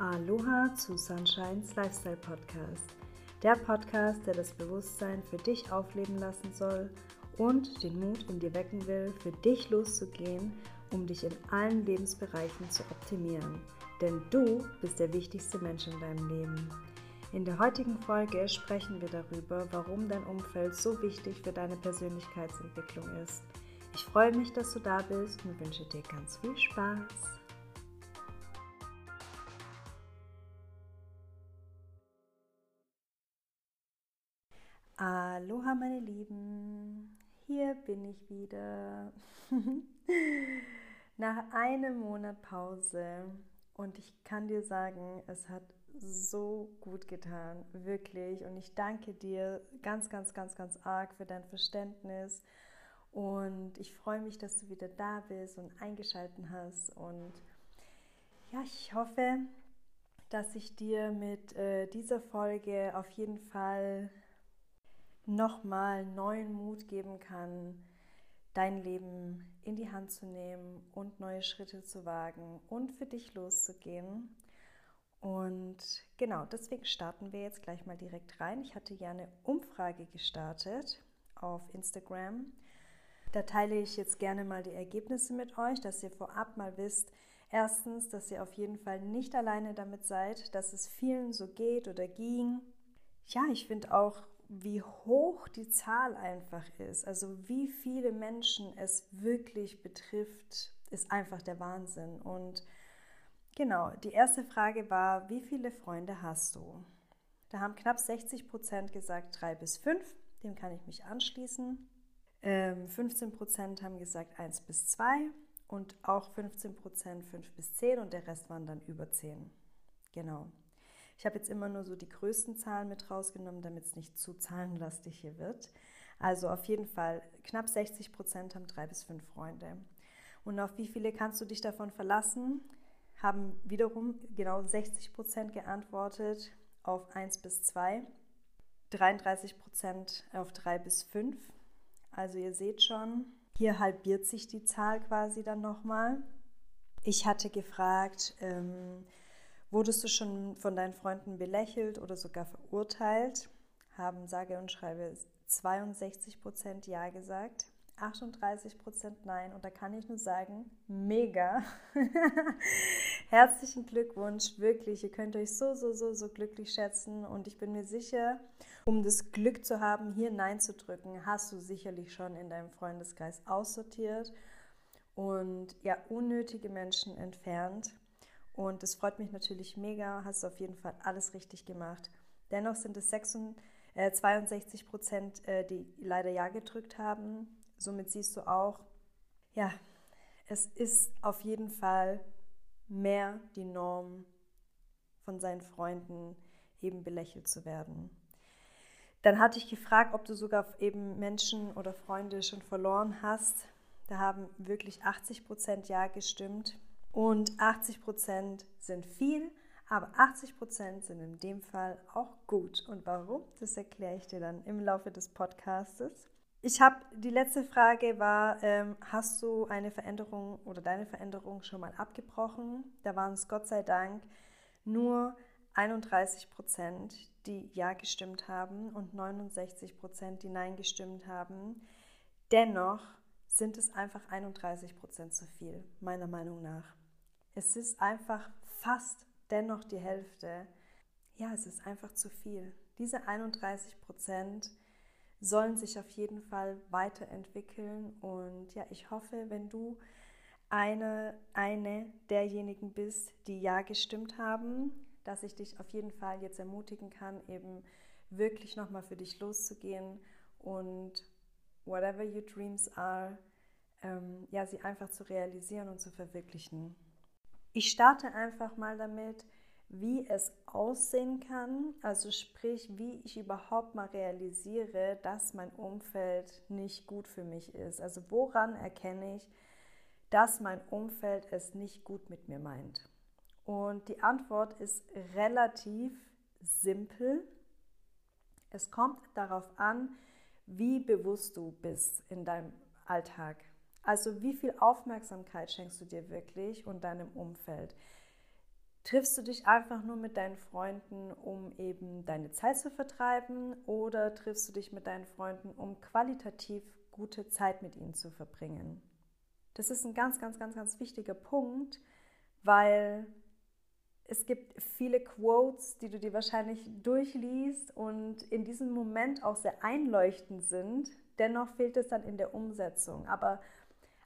Aloha zu Sunshines Lifestyle Podcast. Der Podcast, der das Bewusstsein für dich aufleben lassen soll und den Mut in dir wecken will, für dich loszugehen, um dich in allen Lebensbereichen zu optimieren. Denn du bist der wichtigste Mensch in deinem Leben. In der heutigen Folge sprechen wir darüber, warum dein Umfeld so wichtig für deine Persönlichkeitsentwicklung ist. Ich freue mich, dass du da bist und wünsche dir ganz viel Spaß. Aloha meine Lieben, hier bin ich wieder nach einem Monat Pause und ich kann dir sagen, es hat so gut getan, wirklich. Und ich danke dir ganz, ganz, ganz, ganz arg für dein Verständnis. Und ich freue mich, dass du wieder da bist und eingeschaltet hast. Und ja, ich hoffe, dass ich dir mit äh, dieser Folge auf jeden Fall nochmal neuen Mut geben kann, dein Leben in die Hand zu nehmen und neue Schritte zu wagen und für dich loszugehen. Und genau, deswegen starten wir jetzt gleich mal direkt rein. Ich hatte ja eine Umfrage gestartet auf Instagram. Da teile ich jetzt gerne mal die Ergebnisse mit euch, dass ihr vorab mal wisst, erstens, dass ihr auf jeden Fall nicht alleine damit seid, dass es vielen so geht oder ging. Ja, ich finde auch, wie hoch die Zahl einfach ist, also wie viele Menschen es wirklich betrifft, ist einfach der Wahnsinn. Und Genau, die erste Frage war, wie viele Freunde hast du? Da haben knapp 60 Prozent gesagt drei bis fünf, dem kann ich mich anschließen. Ähm, 15 Prozent haben gesagt eins bis zwei und auch 15 Prozent fünf bis zehn und der Rest waren dann über zehn. Genau. Ich habe jetzt immer nur so die größten Zahlen mit rausgenommen, damit es nicht zu zahlenlastig hier wird. Also auf jeden Fall, knapp 60 Prozent haben drei bis fünf Freunde. Und auf wie viele kannst du dich davon verlassen? haben wiederum genau 60 Prozent geantwortet auf 1 bis 2, 33 Prozent auf 3 bis 5. Also ihr seht schon, hier halbiert sich die Zahl quasi dann nochmal. Ich hatte gefragt, ähm, wurdest du schon von deinen Freunden belächelt oder sogar verurteilt? Haben sage und schreibe 62 Prozent Ja gesagt. 38 Prozent Nein. Und da kann ich nur sagen, mega. Herzlichen Glückwunsch, wirklich. Ihr könnt euch so, so, so, so glücklich schätzen. Und ich bin mir sicher, um das Glück zu haben, hier Nein zu drücken, hast du sicherlich schon in deinem Freundeskreis aussortiert und ja, unnötige Menschen entfernt. Und das freut mich natürlich mega. Hast du auf jeden Fall alles richtig gemacht. Dennoch sind es 66, äh, 62 Prozent, äh, die leider Ja gedrückt haben. Somit siehst du auch, ja, es ist auf jeden Fall mehr die Norm von seinen Freunden eben belächelt zu werden. Dann hatte ich gefragt, ob du sogar eben Menschen oder Freunde schon verloren hast. Da haben wirklich 80 Prozent Ja gestimmt und 80 Prozent sind viel, aber 80 Prozent sind in dem Fall auch gut. Und warum? Das erkläre ich dir dann im Laufe des Podcastes. Ich habe die letzte Frage war, ähm, hast du eine Veränderung oder deine Veränderung schon mal abgebrochen? Da waren es Gott sei Dank nur 31 Prozent, die ja gestimmt haben und 69 Prozent, die nein gestimmt haben. Dennoch sind es einfach 31 Prozent zu viel, meiner Meinung nach. Es ist einfach fast dennoch die Hälfte. Ja, es ist einfach zu viel. Diese 31 Prozent sollen sich auf jeden Fall weiterentwickeln. Und ja, ich hoffe, wenn du eine, eine derjenigen bist, die ja gestimmt haben, dass ich dich auf jeden Fall jetzt ermutigen kann, eben wirklich nochmal für dich loszugehen und whatever your dreams are, ähm, ja, sie einfach zu realisieren und zu verwirklichen. Ich starte einfach mal damit, wie es aussehen kann, also sprich, wie ich überhaupt mal realisiere, dass mein Umfeld nicht gut für mich ist. Also woran erkenne ich, dass mein Umfeld es nicht gut mit mir meint? Und die Antwort ist relativ simpel. Es kommt darauf an, wie bewusst du bist in deinem Alltag. Also wie viel Aufmerksamkeit schenkst du dir wirklich und deinem Umfeld? Triffst du dich einfach nur mit deinen Freunden, um eben deine Zeit zu vertreiben oder triffst du dich mit deinen Freunden, um qualitativ gute Zeit mit ihnen zu verbringen? Das ist ein ganz, ganz, ganz, ganz wichtiger Punkt, weil es gibt viele Quotes, die du dir wahrscheinlich durchliest und in diesem Moment auch sehr einleuchtend sind. Dennoch fehlt es dann in der Umsetzung. Aber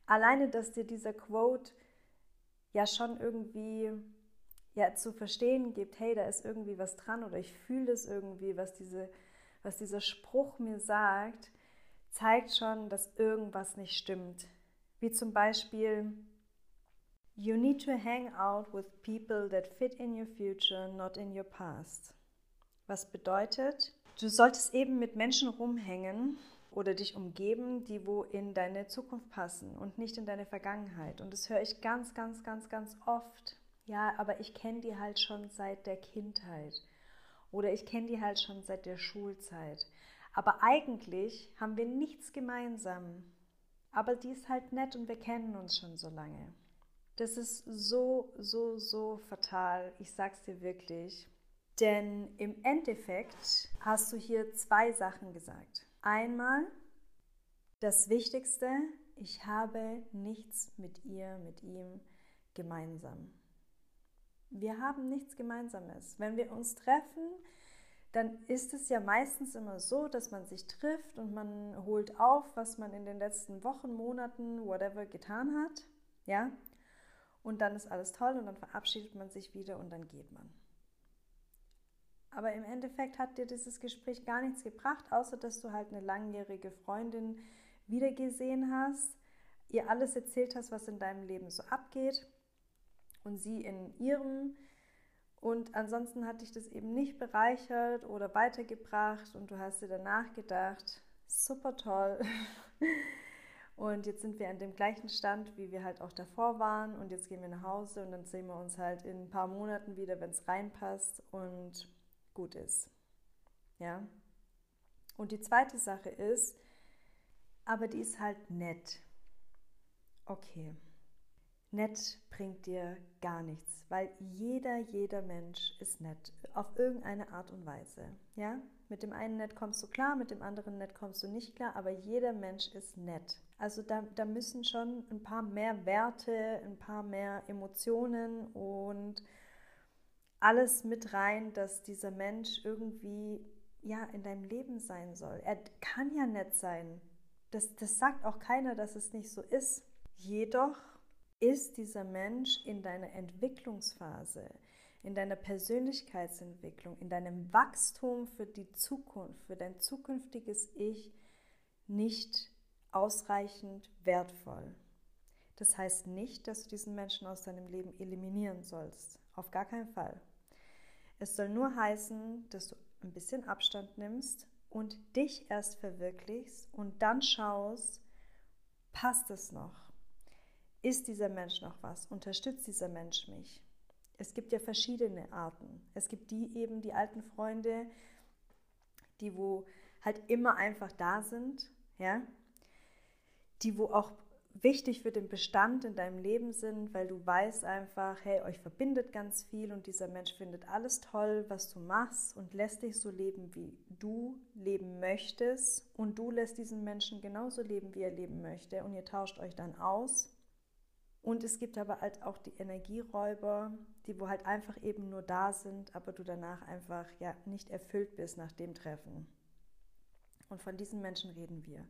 alleine, dass dir dieser Quote ja schon irgendwie ja, zu verstehen gibt, hey, da ist irgendwie was dran oder ich fühle das irgendwie, was, diese, was dieser Spruch mir sagt, zeigt schon, dass irgendwas nicht stimmt. Wie zum Beispiel, You need to hang out with people that fit in your future, not in your past. Was bedeutet, du solltest eben mit Menschen rumhängen oder dich umgeben, die wo in deine Zukunft passen und nicht in deine Vergangenheit. Und das höre ich ganz, ganz, ganz, ganz oft. Ja, aber ich kenne die halt schon seit der Kindheit oder ich kenne die halt schon seit der Schulzeit. Aber eigentlich haben wir nichts gemeinsam. Aber die ist halt nett und wir kennen uns schon so lange. Das ist so, so, so fatal. Ich sag's dir wirklich. Denn im Endeffekt hast du hier zwei Sachen gesagt. Einmal das Wichtigste, ich habe nichts mit ihr, mit ihm gemeinsam. Wir haben nichts Gemeinsames. Wenn wir uns treffen, dann ist es ja meistens immer so, dass man sich trifft und man holt auf, was man in den letzten Wochen, Monaten, whatever getan hat. Ja, und dann ist alles toll und dann verabschiedet man sich wieder und dann geht man. Aber im Endeffekt hat dir dieses Gespräch gar nichts gebracht, außer dass du halt eine langjährige Freundin wiedergesehen hast, ihr alles erzählt hast, was in deinem Leben so abgeht und sie in ihrem. Und ansonsten hat dich das eben nicht bereichert oder weitergebracht und du hast dir danach gedacht, super toll. Und jetzt sind wir an dem gleichen Stand, wie wir halt auch davor waren. Und jetzt gehen wir nach Hause und dann sehen wir uns halt in ein paar Monaten wieder, wenn es reinpasst und gut ist. Ja. Und die zweite Sache ist, aber die ist halt nett. Okay. Nett bringt dir gar nichts, weil jeder, jeder Mensch ist nett, auf irgendeine Art und Weise. Ja? Mit dem einen nett kommst du klar, mit dem anderen nett kommst du nicht klar, aber jeder Mensch ist nett. Also da, da müssen schon ein paar mehr Werte, ein paar mehr Emotionen und alles mit rein, dass dieser Mensch irgendwie ja in deinem Leben sein soll. Er kann ja nett sein. Das, das sagt auch keiner, dass es nicht so ist. Jedoch ist dieser Mensch in deiner Entwicklungsphase, in deiner Persönlichkeitsentwicklung, in deinem Wachstum für die Zukunft, für dein zukünftiges Ich nicht ausreichend wertvoll. Das heißt nicht, dass du diesen Menschen aus deinem Leben eliminieren sollst. Auf gar keinen Fall. Es soll nur heißen, dass du ein bisschen Abstand nimmst und dich erst verwirklichst und dann schaust, passt es noch? Ist dieser Mensch noch was? Unterstützt dieser Mensch mich? Es gibt ja verschiedene Arten. Es gibt die eben, die alten Freunde, die wo halt immer einfach da sind, ja, die wo auch wichtig für den Bestand in deinem Leben sind, weil du weißt einfach, hey, euch verbindet ganz viel und dieser Mensch findet alles toll, was du machst und lässt dich so leben, wie du leben möchtest und du lässt diesen Menschen genauso leben, wie er leben möchte und ihr tauscht euch dann aus. Und es gibt aber halt auch die Energieräuber, die wo halt einfach eben nur da sind, aber du danach einfach ja nicht erfüllt bist nach dem Treffen. Und von diesen Menschen reden wir.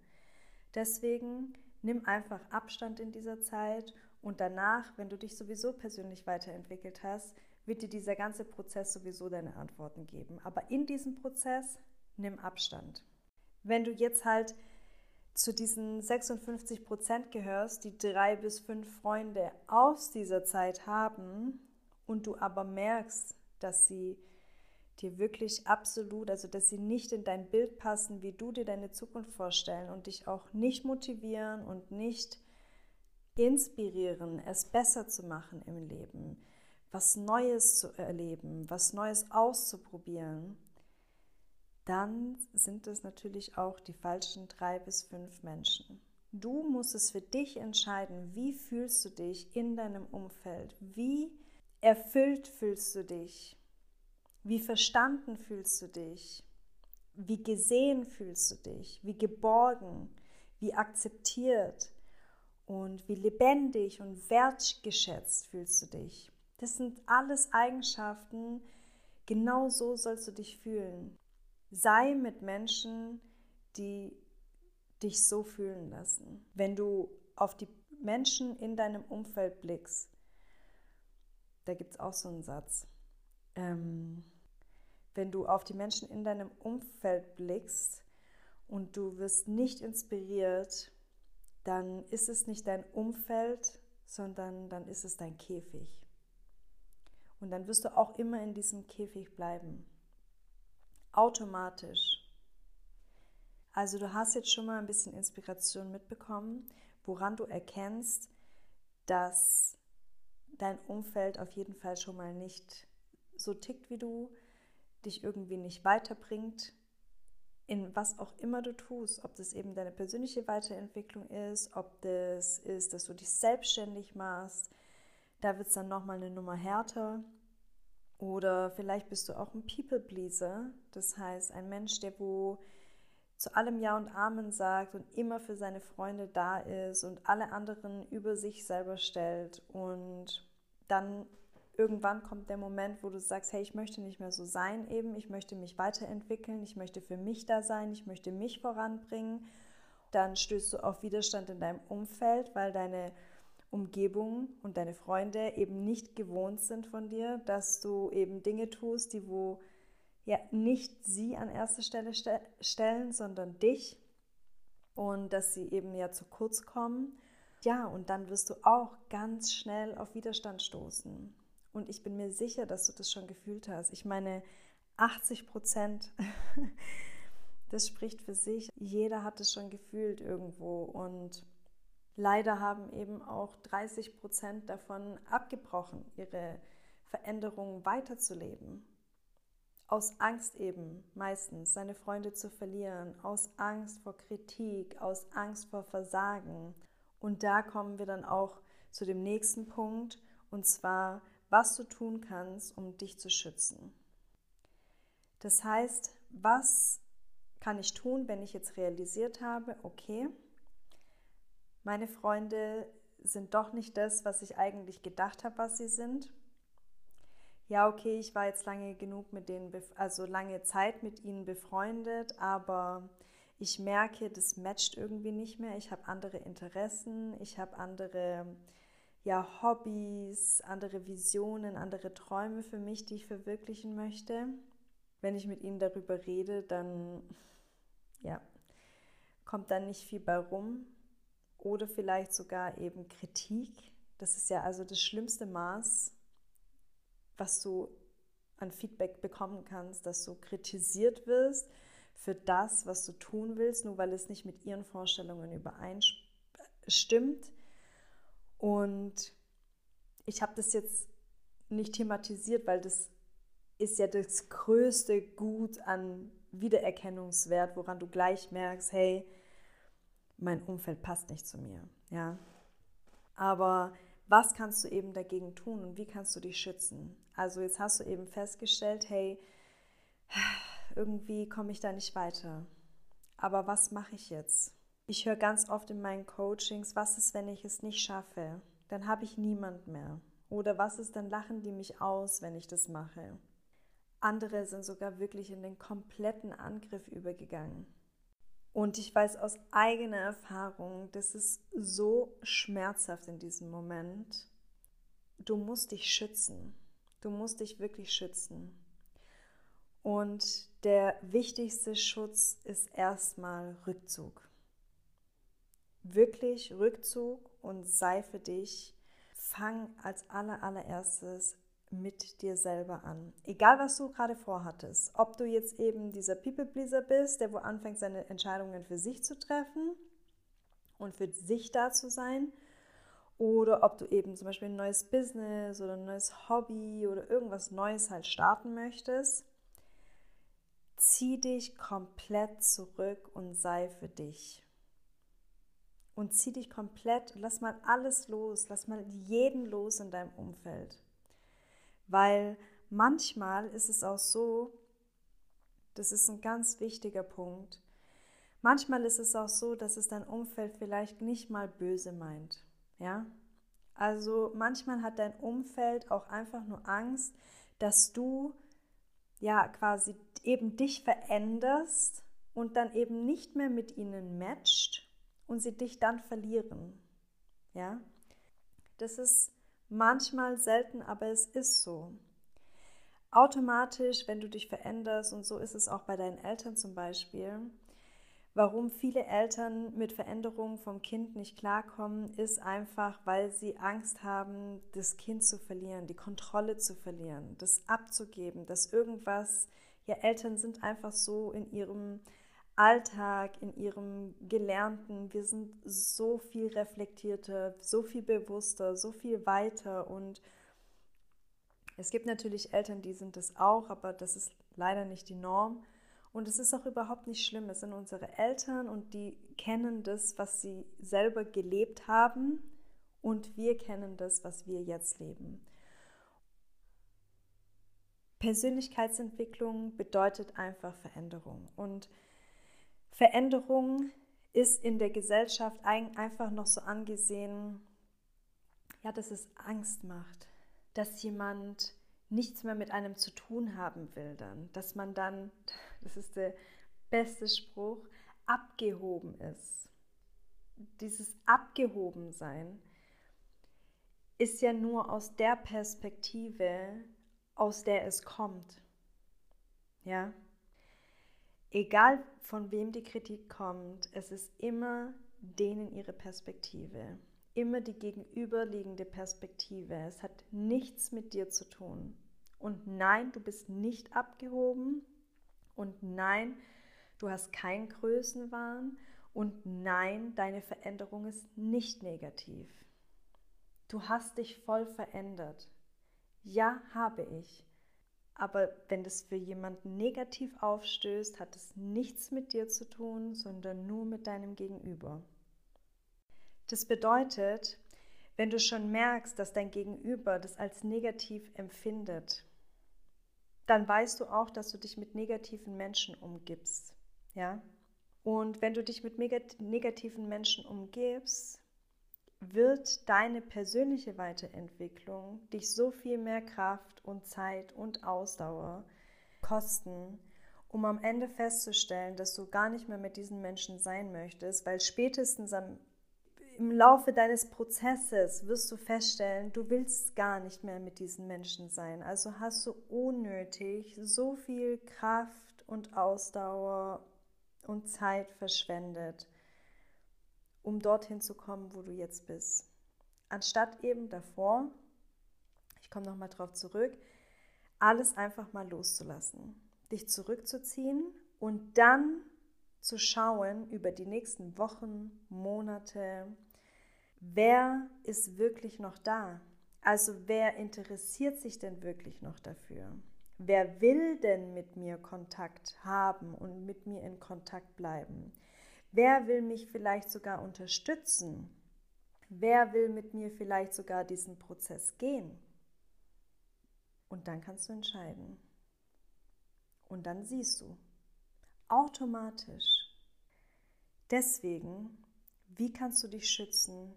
Deswegen nimm einfach Abstand in dieser Zeit und danach, wenn du dich sowieso persönlich weiterentwickelt hast, wird dir dieser ganze Prozess sowieso deine Antworten geben. Aber in diesem Prozess nimm Abstand. Wenn du jetzt halt zu diesen 56 Prozent gehörst, die drei bis fünf Freunde aus dieser Zeit haben und du aber merkst, dass sie dir wirklich absolut, also dass sie nicht in dein Bild passen, wie du dir deine Zukunft vorstellen und dich auch nicht motivieren und nicht inspirieren, es besser zu machen im Leben, was Neues zu erleben, was Neues auszuprobieren, dann sind es natürlich auch die falschen drei bis fünf Menschen. Du musst es für dich entscheiden, wie fühlst du dich in deinem Umfeld, wie erfüllt fühlst du dich? Wie verstanden fühlst du dich? Wie gesehen fühlst du dich? Wie geborgen? Wie akzeptiert? Und wie lebendig und wertgeschätzt fühlst du dich? Das sind alles Eigenschaften, genau so sollst du dich fühlen. Sei mit Menschen, die dich so fühlen lassen. Wenn du auf die Menschen in deinem Umfeld blickst, da gibt es auch so einen Satz. Ähm, wenn du auf die Menschen in deinem Umfeld blickst und du wirst nicht inspiriert, dann ist es nicht dein Umfeld, sondern dann ist es dein Käfig. Und dann wirst du auch immer in diesem Käfig bleiben. Automatisch. Also du hast jetzt schon mal ein bisschen Inspiration mitbekommen, woran du erkennst, dass dein Umfeld auf jeden Fall schon mal nicht so tickt wie du, dich irgendwie nicht weiterbringt, in was auch immer du tust, ob das eben deine persönliche Weiterentwicklung ist, ob das ist, dass du dich selbstständig machst, da wird es dann nochmal eine Nummer härter. Oder vielleicht bist du auch ein People-Pleaser, das heißt ein Mensch, der wo zu allem Ja und Amen sagt und immer für seine Freunde da ist und alle anderen über sich selber stellt. Und dann irgendwann kommt der Moment, wo du sagst, hey, ich möchte nicht mehr so sein eben, ich möchte mich weiterentwickeln, ich möchte für mich da sein, ich möchte mich voranbringen. Dann stößt du auf Widerstand in deinem Umfeld, weil deine Umgebung und deine Freunde eben nicht gewohnt sind von dir, dass du eben Dinge tust, die wo ja nicht sie an erste Stelle ste stellen, sondern dich und dass sie eben ja zu kurz kommen. Ja, und dann wirst du auch ganz schnell auf Widerstand stoßen. Und ich bin mir sicher, dass du das schon gefühlt hast. Ich meine, 80 Prozent, das spricht für sich. Jeder hat es schon gefühlt irgendwo. Und leider haben eben auch 30 Prozent davon abgebrochen, ihre Veränderungen weiterzuleben. Aus Angst eben meistens, seine Freunde zu verlieren, aus Angst vor Kritik, aus Angst vor Versagen. Und da kommen wir dann auch zu dem nächsten Punkt, und zwar was du tun kannst, um dich zu schützen. Das heißt, was kann ich tun, wenn ich jetzt realisiert habe, okay, meine Freunde sind doch nicht das, was ich eigentlich gedacht habe, was sie sind. Ja, okay, ich war jetzt lange genug mit denen, also lange Zeit mit ihnen befreundet, aber ich merke, das matcht irgendwie nicht mehr. Ich habe andere Interessen, ich habe andere ja, Hobbys, andere Visionen, andere Träume für mich, die ich verwirklichen möchte. Wenn ich mit ihnen darüber rede, dann ja, kommt dann nicht viel bei rum. Oder vielleicht sogar eben Kritik. Das ist ja also das schlimmste Maß, was du an Feedback bekommen kannst, dass du kritisiert wirst für das, was du tun willst, nur weil es nicht mit ihren Vorstellungen übereinstimmt und ich habe das jetzt nicht thematisiert, weil das ist ja das größte Gut an Wiedererkennungswert, woran du gleich merkst, hey, mein Umfeld passt nicht zu mir, ja. Aber was kannst du eben dagegen tun und wie kannst du dich schützen? Also jetzt hast du eben festgestellt, hey, irgendwie komme ich da nicht weiter. Aber was mache ich jetzt? Ich höre ganz oft in meinen Coachings, was ist, wenn ich es nicht schaffe? Dann habe ich niemand mehr. Oder was ist, dann lachen die mich aus, wenn ich das mache? Andere sind sogar wirklich in den kompletten Angriff übergegangen. Und ich weiß aus eigener Erfahrung, das ist so schmerzhaft in diesem Moment. Du musst dich schützen. Du musst dich wirklich schützen. Und der wichtigste Schutz ist erstmal Rückzug wirklich Rückzug und sei für dich. Fang als aller, allererstes mit dir selber an. Egal, was du gerade vorhattest. Ob du jetzt eben dieser People-Pleaser bist, der wo anfängt, seine Entscheidungen für sich zu treffen und für sich da zu sein. Oder ob du eben zum Beispiel ein neues Business oder ein neues Hobby oder irgendwas Neues halt starten möchtest. Zieh dich komplett zurück und sei für dich und zieh dich komplett, lass mal alles los, lass mal jeden los in deinem Umfeld. Weil manchmal ist es auch so, das ist ein ganz wichtiger Punkt, manchmal ist es auch so, dass es dein Umfeld vielleicht nicht mal böse meint. Ja? Also manchmal hat dein Umfeld auch einfach nur Angst, dass du ja quasi eben dich veränderst und dann eben nicht mehr mit ihnen matcht und sie dich dann verlieren. Ja? Das ist manchmal selten, aber es ist so. Automatisch, wenn du dich veränderst, und so ist es auch bei deinen Eltern zum Beispiel, warum viele Eltern mit Veränderungen vom Kind nicht klarkommen, ist einfach, weil sie Angst haben, das Kind zu verlieren, die Kontrolle zu verlieren, das abzugeben, dass irgendwas, ja, Eltern sind einfach so in ihrem Alltag, in ihrem Gelernten. Wir sind so viel reflektierter, so viel bewusster, so viel weiter. Und es gibt natürlich Eltern, die sind das auch, aber das ist leider nicht die Norm. Und es ist auch überhaupt nicht schlimm. Es sind unsere Eltern und die kennen das, was sie selber gelebt haben. Und wir kennen das, was wir jetzt leben. Persönlichkeitsentwicklung bedeutet einfach Veränderung. Und Veränderung ist in der Gesellschaft einfach noch so angesehen, ja, dass es Angst macht, dass jemand nichts mehr mit einem zu tun haben will dann, dass man dann, das ist der beste Spruch, abgehoben ist. Dieses Abgehobensein ist ja nur aus der Perspektive, aus der es kommt. Ja, egal von wem die Kritik kommt, es ist immer denen ihre Perspektive, immer die gegenüberliegende Perspektive. Es hat nichts mit dir zu tun. Und nein, du bist nicht abgehoben. Und nein, du hast keinen Größenwahn. Und nein, deine Veränderung ist nicht negativ. Du hast dich voll verändert. Ja, habe ich. Aber wenn das für jemanden negativ aufstößt, hat es nichts mit dir zu tun, sondern nur mit deinem Gegenüber. Das bedeutet, wenn du schon merkst, dass dein Gegenüber das als negativ empfindet, dann weißt du auch, dass du dich mit negativen Menschen umgibst. Ja? Und wenn du dich mit negativen Menschen umgibst, wird deine persönliche Weiterentwicklung dich so viel mehr Kraft und Zeit und Ausdauer kosten, um am Ende festzustellen, dass du gar nicht mehr mit diesen Menschen sein möchtest, weil spätestens am, im Laufe deines Prozesses wirst du feststellen, du willst gar nicht mehr mit diesen Menschen sein. Also hast du unnötig so viel Kraft und Ausdauer und Zeit verschwendet um dorthin zu kommen, wo du jetzt bist. Anstatt eben davor, ich komme nochmal drauf zurück, alles einfach mal loszulassen, dich zurückzuziehen und dann zu schauen über die nächsten Wochen, Monate, wer ist wirklich noch da? Also wer interessiert sich denn wirklich noch dafür? Wer will denn mit mir Kontakt haben und mit mir in Kontakt bleiben? Wer will mich vielleicht sogar unterstützen? Wer will mit mir vielleicht sogar diesen Prozess gehen? Und dann kannst du entscheiden. Und dann siehst du automatisch. Deswegen, wie kannst du dich schützen?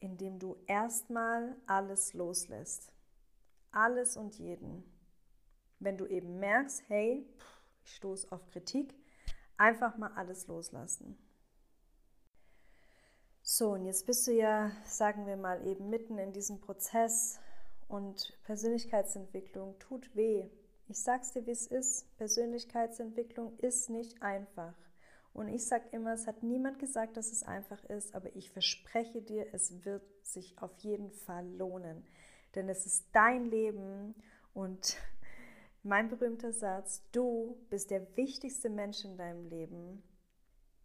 Indem du erstmal alles loslässt. Alles und jeden. Wenn du eben merkst, hey, ich stoße auf Kritik, Einfach mal alles loslassen. So, und jetzt bist du ja, sagen wir mal, eben mitten in diesem Prozess und Persönlichkeitsentwicklung tut weh. Ich sag's dir, wie es ist. Persönlichkeitsentwicklung ist nicht einfach. Und ich sag immer, es hat niemand gesagt, dass es einfach ist, aber ich verspreche dir, es wird sich auf jeden Fall lohnen. Denn es ist dein Leben und mein berühmter Satz, du bist der wichtigste Mensch in deinem Leben.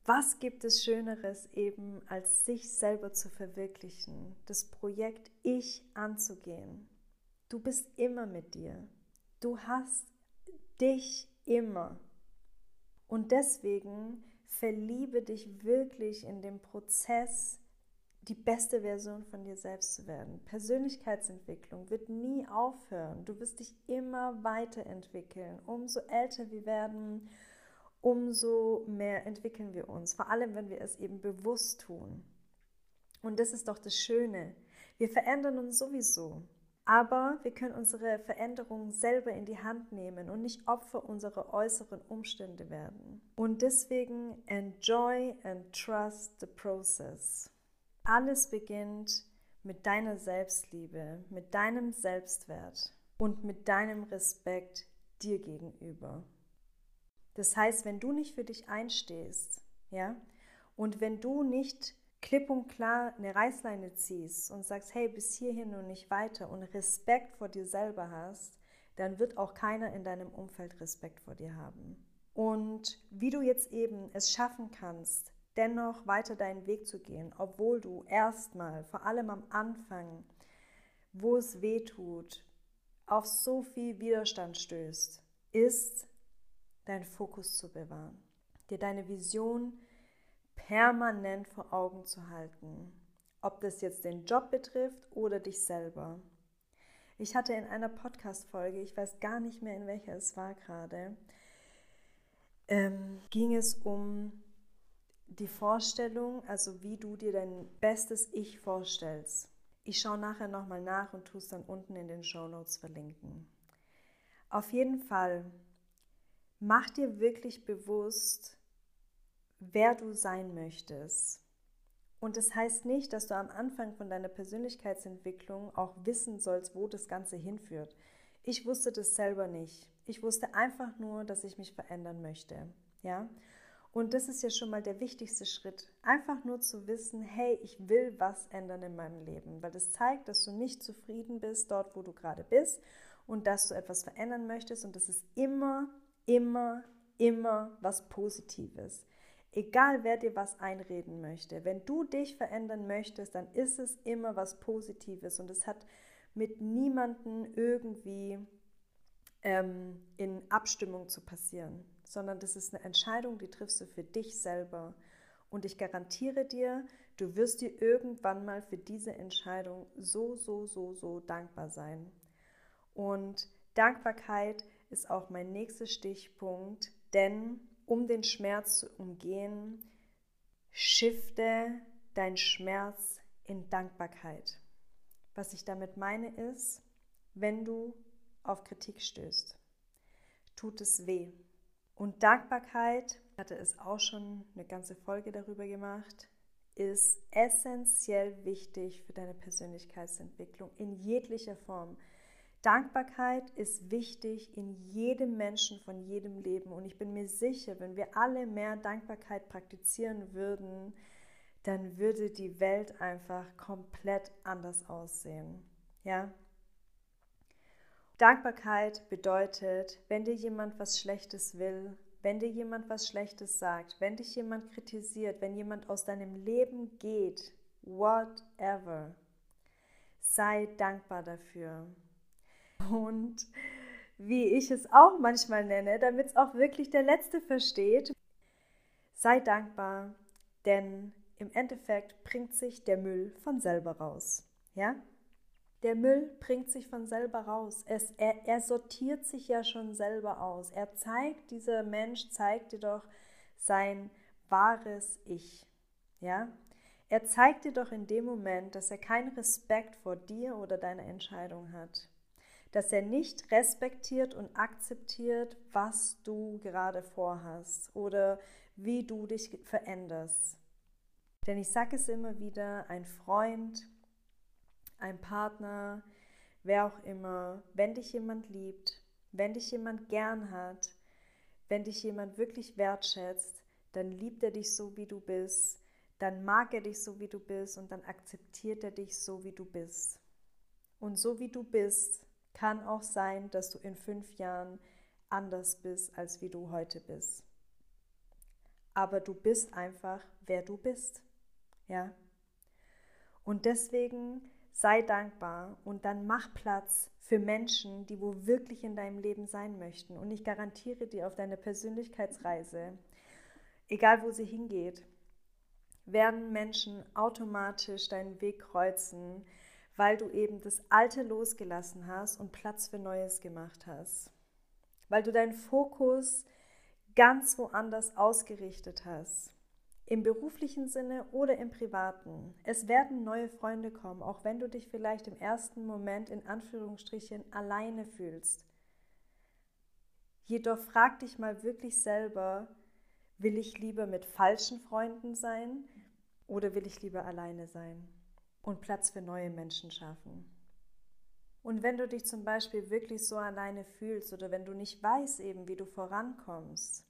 Was gibt es Schöneres eben, als sich selber zu verwirklichen, das Projekt Ich anzugehen? Du bist immer mit dir. Du hast dich immer. Und deswegen verliebe dich wirklich in den Prozess die beste Version von dir selbst zu werden. Persönlichkeitsentwicklung wird nie aufhören. Du wirst dich immer weiterentwickeln. Umso älter wir werden, umso mehr entwickeln wir uns. Vor allem, wenn wir es eben bewusst tun. Und das ist doch das Schöne. Wir verändern uns sowieso. Aber wir können unsere Veränderungen selber in die Hand nehmen und nicht Opfer unserer äußeren Umstände werden. Und deswegen enjoy and trust the process. Alles beginnt mit deiner Selbstliebe, mit deinem Selbstwert und mit deinem Respekt dir gegenüber. Das heißt, wenn du nicht für dich einstehst, ja, und wenn du nicht klipp und klar eine Reißleine ziehst und sagst, hey, bis hierhin und nicht weiter und Respekt vor dir selber hast, dann wird auch keiner in deinem Umfeld Respekt vor dir haben. Und wie du jetzt eben es schaffen kannst, dennoch weiter deinen Weg zu gehen, obwohl du erstmal, vor allem am Anfang, wo es weh tut, auf so viel Widerstand stößt, ist deinen Fokus zu bewahren, dir deine Vision permanent vor Augen zu halten, ob das jetzt den Job betrifft oder dich selber. Ich hatte in einer Podcast-Folge, ich weiß gar nicht mehr, in welcher es war gerade, ähm, ging es um die Vorstellung, also wie du dir dein bestes Ich vorstellst. Ich schaue nachher nochmal nach und tue es dann unten in den Show Notes verlinken. Auf jeden Fall, mach dir wirklich bewusst, wer du sein möchtest. Und das heißt nicht, dass du am Anfang von deiner Persönlichkeitsentwicklung auch wissen sollst, wo das Ganze hinführt. Ich wusste das selber nicht. Ich wusste einfach nur, dass ich mich verändern möchte. Ja? Und das ist ja schon mal der wichtigste Schritt. Einfach nur zu wissen, hey, ich will was ändern in meinem Leben, weil das zeigt, dass du nicht zufrieden bist dort, wo du gerade bist und dass du etwas verändern möchtest. Und das ist immer, immer, immer was Positives. Egal wer dir was einreden möchte, wenn du dich verändern möchtest, dann ist es immer was Positives. Und es hat mit niemandem irgendwie ähm, in Abstimmung zu passieren sondern das ist eine Entscheidung, die triffst du für dich selber. Und ich garantiere dir, du wirst dir irgendwann mal für diese Entscheidung so, so, so, so dankbar sein. Und Dankbarkeit ist auch mein nächster Stichpunkt, denn um den Schmerz zu umgehen, shifte dein Schmerz in Dankbarkeit. Was ich damit meine ist, wenn du auf Kritik stößt, tut es weh. Und Dankbarkeit, ich hatte es auch schon eine ganze Folge darüber gemacht, ist essentiell wichtig für deine Persönlichkeitsentwicklung in jeglicher Form. Dankbarkeit ist wichtig in jedem Menschen von jedem Leben und ich bin mir sicher, wenn wir alle mehr Dankbarkeit praktizieren würden, dann würde die Welt einfach komplett anders aussehen. Ja? Dankbarkeit bedeutet, wenn dir jemand was Schlechtes will, wenn dir jemand was Schlechtes sagt, wenn dich jemand kritisiert, wenn jemand aus deinem Leben geht, whatever, sei dankbar dafür. Und wie ich es auch manchmal nenne, damit es auch wirklich der Letzte versteht, sei dankbar, denn im Endeffekt bringt sich der Müll von selber raus. Ja? Der Müll bringt sich von selber raus. Es, er, er sortiert sich ja schon selber aus. Er zeigt, dieser Mensch zeigt dir doch sein wahres Ich. Ja? Er zeigt dir doch in dem Moment, dass er keinen Respekt vor dir oder deiner Entscheidung hat. Dass er nicht respektiert und akzeptiert, was du gerade vorhast oder wie du dich veränderst. Denn ich sage es immer wieder, ein Freund, ein Partner, wer auch immer, wenn dich jemand liebt, wenn dich jemand gern hat, wenn dich jemand wirklich wertschätzt, dann liebt er dich so, wie du bist, dann mag er dich so, wie du bist und dann akzeptiert er dich so, wie du bist. Und so wie du bist, kann auch sein, dass du in fünf Jahren anders bist, als wie du heute bist. Aber du bist einfach, wer du bist. Ja? Und deswegen sei dankbar und dann mach Platz für Menschen, die wo wirklich in deinem Leben sein möchten. Und ich garantiere dir auf deiner Persönlichkeitsreise, egal wo sie hingeht, werden Menschen automatisch deinen Weg kreuzen, weil du eben das Alte losgelassen hast und Platz für Neues gemacht hast. Weil du deinen Fokus ganz woanders ausgerichtet hast. Im beruflichen Sinne oder im privaten. Es werden neue Freunde kommen, auch wenn du dich vielleicht im ersten Moment in Anführungsstrichen alleine fühlst. Jedoch frag dich mal wirklich selber, will ich lieber mit falschen Freunden sein oder will ich lieber alleine sein und Platz für neue Menschen schaffen? Und wenn du dich zum Beispiel wirklich so alleine fühlst oder wenn du nicht weißt eben, wie du vorankommst,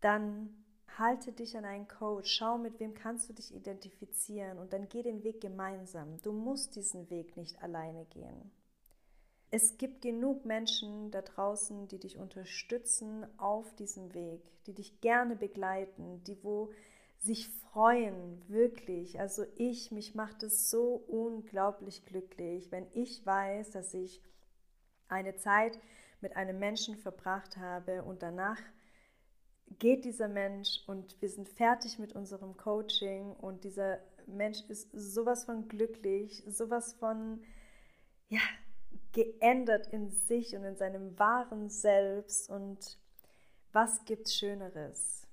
dann halte dich an einen Coach, schau, mit wem kannst du dich identifizieren und dann geh den Weg gemeinsam. Du musst diesen Weg nicht alleine gehen. Es gibt genug Menschen da draußen, die dich unterstützen auf diesem Weg, die dich gerne begleiten, die wo sich freuen, wirklich. Also ich, mich macht es so unglaublich glücklich, wenn ich weiß, dass ich eine Zeit mit einem Menschen verbracht habe und danach geht dieser Mensch und wir sind fertig mit unserem Coaching und dieser Mensch ist sowas von glücklich, sowas von, ja, geändert in sich und in seinem wahren Selbst und was gibt Schöneres?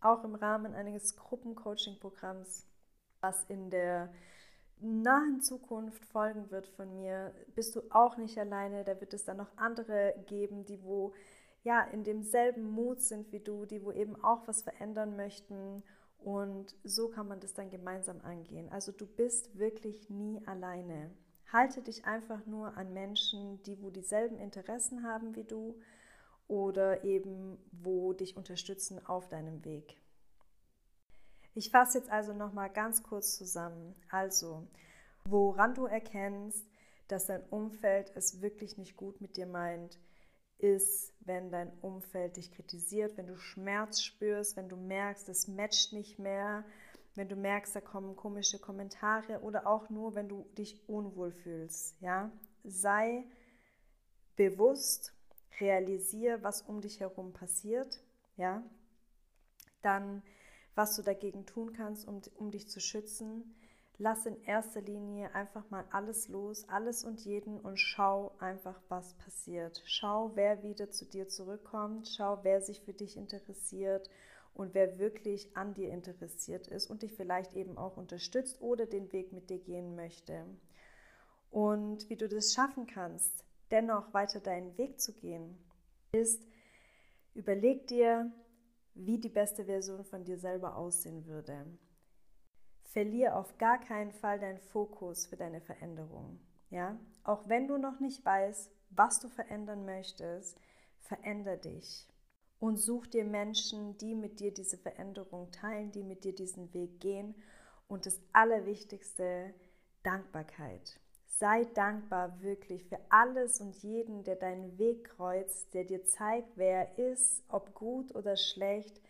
Auch im Rahmen eines Gruppencoaching-Programms, was in der nahen Zukunft folgen wird von mir, bist du auch nicht alleine. Da wird es dann noch andere geben, die wo ja in demselben Mut sind wie du, die wo eben auch was verändern möchten. Und so kann man das dann gemeinsam angehen. Also du bist wirklich nie alleine. Halte dich einfach nur an Menschen, die wo dieselben Interessen haben wie du oder eben wo dich unterstützen auf deinem Weg. Ich fasse jetzt also noch mal ganz kurz zusammen. Also, woran du erkennst, dass dein Umfeld es wirklich nicht gut mit dir meint, ist, wenn dein Umfeld dich kritisiert, wenn du Schmerz spürst, wenn du merkst, es matcht nicht mehr, wenn du merkst, da kommen komische Kommentare oder auch nur, wenn du dich unwohl fühlst. Ja? Sei bewusst, realisiere, was um dich herum passiert. Ja? Dann, was du dagegen tun kannst, um, um dich zu schützen. Lass in erster Linie einfach mal alles los, alles und jeden und schau einfach, was passiert. Schau, wer wieder zu dir zurückkommt, schau, wer sich für dich interessiert und wer wirklich an dir interessiert ist und dich vielleicht eben auch unterstützt oder den Weg mit dir gehen möchte. Und wie du das schaffen kannst, dennoch weiter deinen Weg zu gehen, ist, überleg dir, wie die beste Version von dir selber aussehen würde. Verlier auf gar keinen Fall deinen Fokus für deine Veränderung. Ja? Auch wenn du noch nicht weißt, was du verändern möchtest, veränder dich und such dir Menschen, die mit dir diese Veränderung teilen, die mit dir diesen Weg gehen. Und das Allerwichtigste, Dankbarkeit. Sei dankbar wirklich für alles und jeden, der deinen Weg kreuzt, der dir zeigt, wer er ist, ob gut oder schlecht.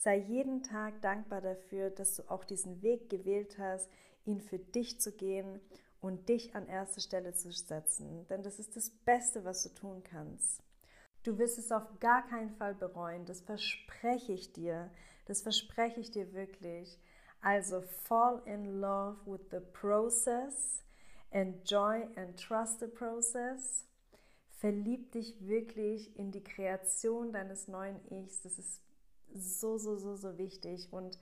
Sei jeden Tag dankbar dafür, dass du auch diesen Weg gewählt hast, ihn für dich zu gehen und dich an erste Stelle zu setzen. Denn das ist das Beste, was du tun kannst. Du wirst es auf gar keinen Fall bereuen. Das verspreche ich dir. Das verspreche ich dir wirklich. Also fall in love with the process. Enjoy and trust the process. Verlieb dich wirklich in die Kreation deines neuen Ichs. Das ist so, so, so, so wichtig. Und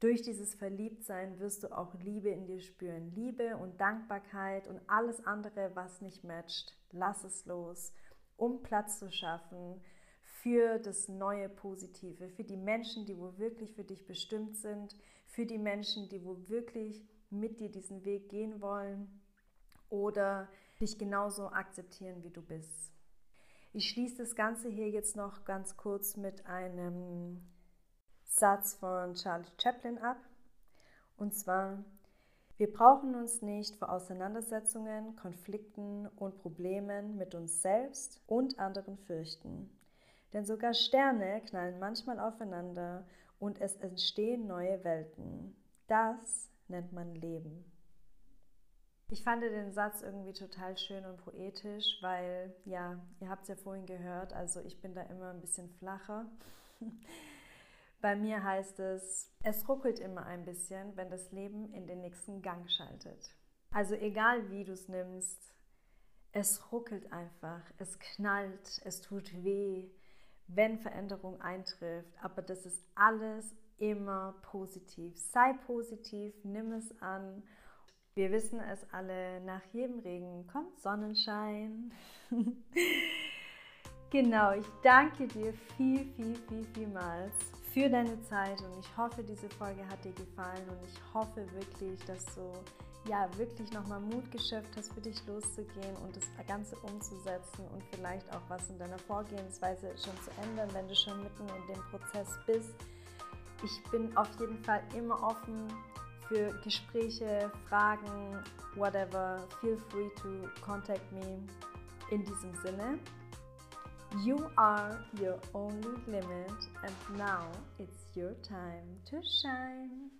durch dieses Verliebtsein wirst du auch Liebe in dir spüren. Liebe und Dankbarkeit und alles andere, was nicht matcht. Lass es los um Platz zu schaffen für das neue Positive, für die Menschen, die wo wirklich für dich bestimmt sind, für die Menschen, die wo wirklich mit dir diesen Weg gehen wollen oder dich genauso akzeptieren, wie du bist. Ich schließe das Ganze hier jetzt noch ganz kurz mit einem Satz von Charlie Chaplin ab. Und zwar, wir brauchen uns nicht vor Auseinandersetzungen, Konflikten und Problemen mit uns selbst und anderen fürchten. Denn sogar Sterne knallen manchmal aufeinander und es entstehen neue Welten. Das nennt man Leben. Ich fand den Satz irgendwie total schön und poetisch, weil, ja, ihr habt es ja vorhin gehört, also ich bin da immer ein bisschen flacher. Bei mir heißt es, es ruckelt immer ein bisschen, wenn das Leben in den nächsten Gang schaltet. Also egal wie du es nimmst, es ruckelt einfach, es knallt, es tut weh, wenn Veränderung eintrifft. Aber das ist alles immer positiv. Sei positiv, nimm es an. Wir wissen es alle, nach jedem Regen kommt Sonnenschein. genau, ich danke dir viel, viel, viel, vielmals für deine Zeit und ich hoffe, diese Folge hat dir gefallen und ich hoffe wirklich, dass du ja wirklich nochmal Mut geschöpft hast, für dich loszugehen und das Ganze umzusetzen und vielleicht auch was in deiner Vorgehensweise schon zu ändern, wenn du schon mitten in dem Prozess bist. Ich bin auf jeden Fall immer offen für Gespräche, Fragen, whatever. Feel free to contact me in diesem Sinne. You are your only limit, and now it's your time to shine.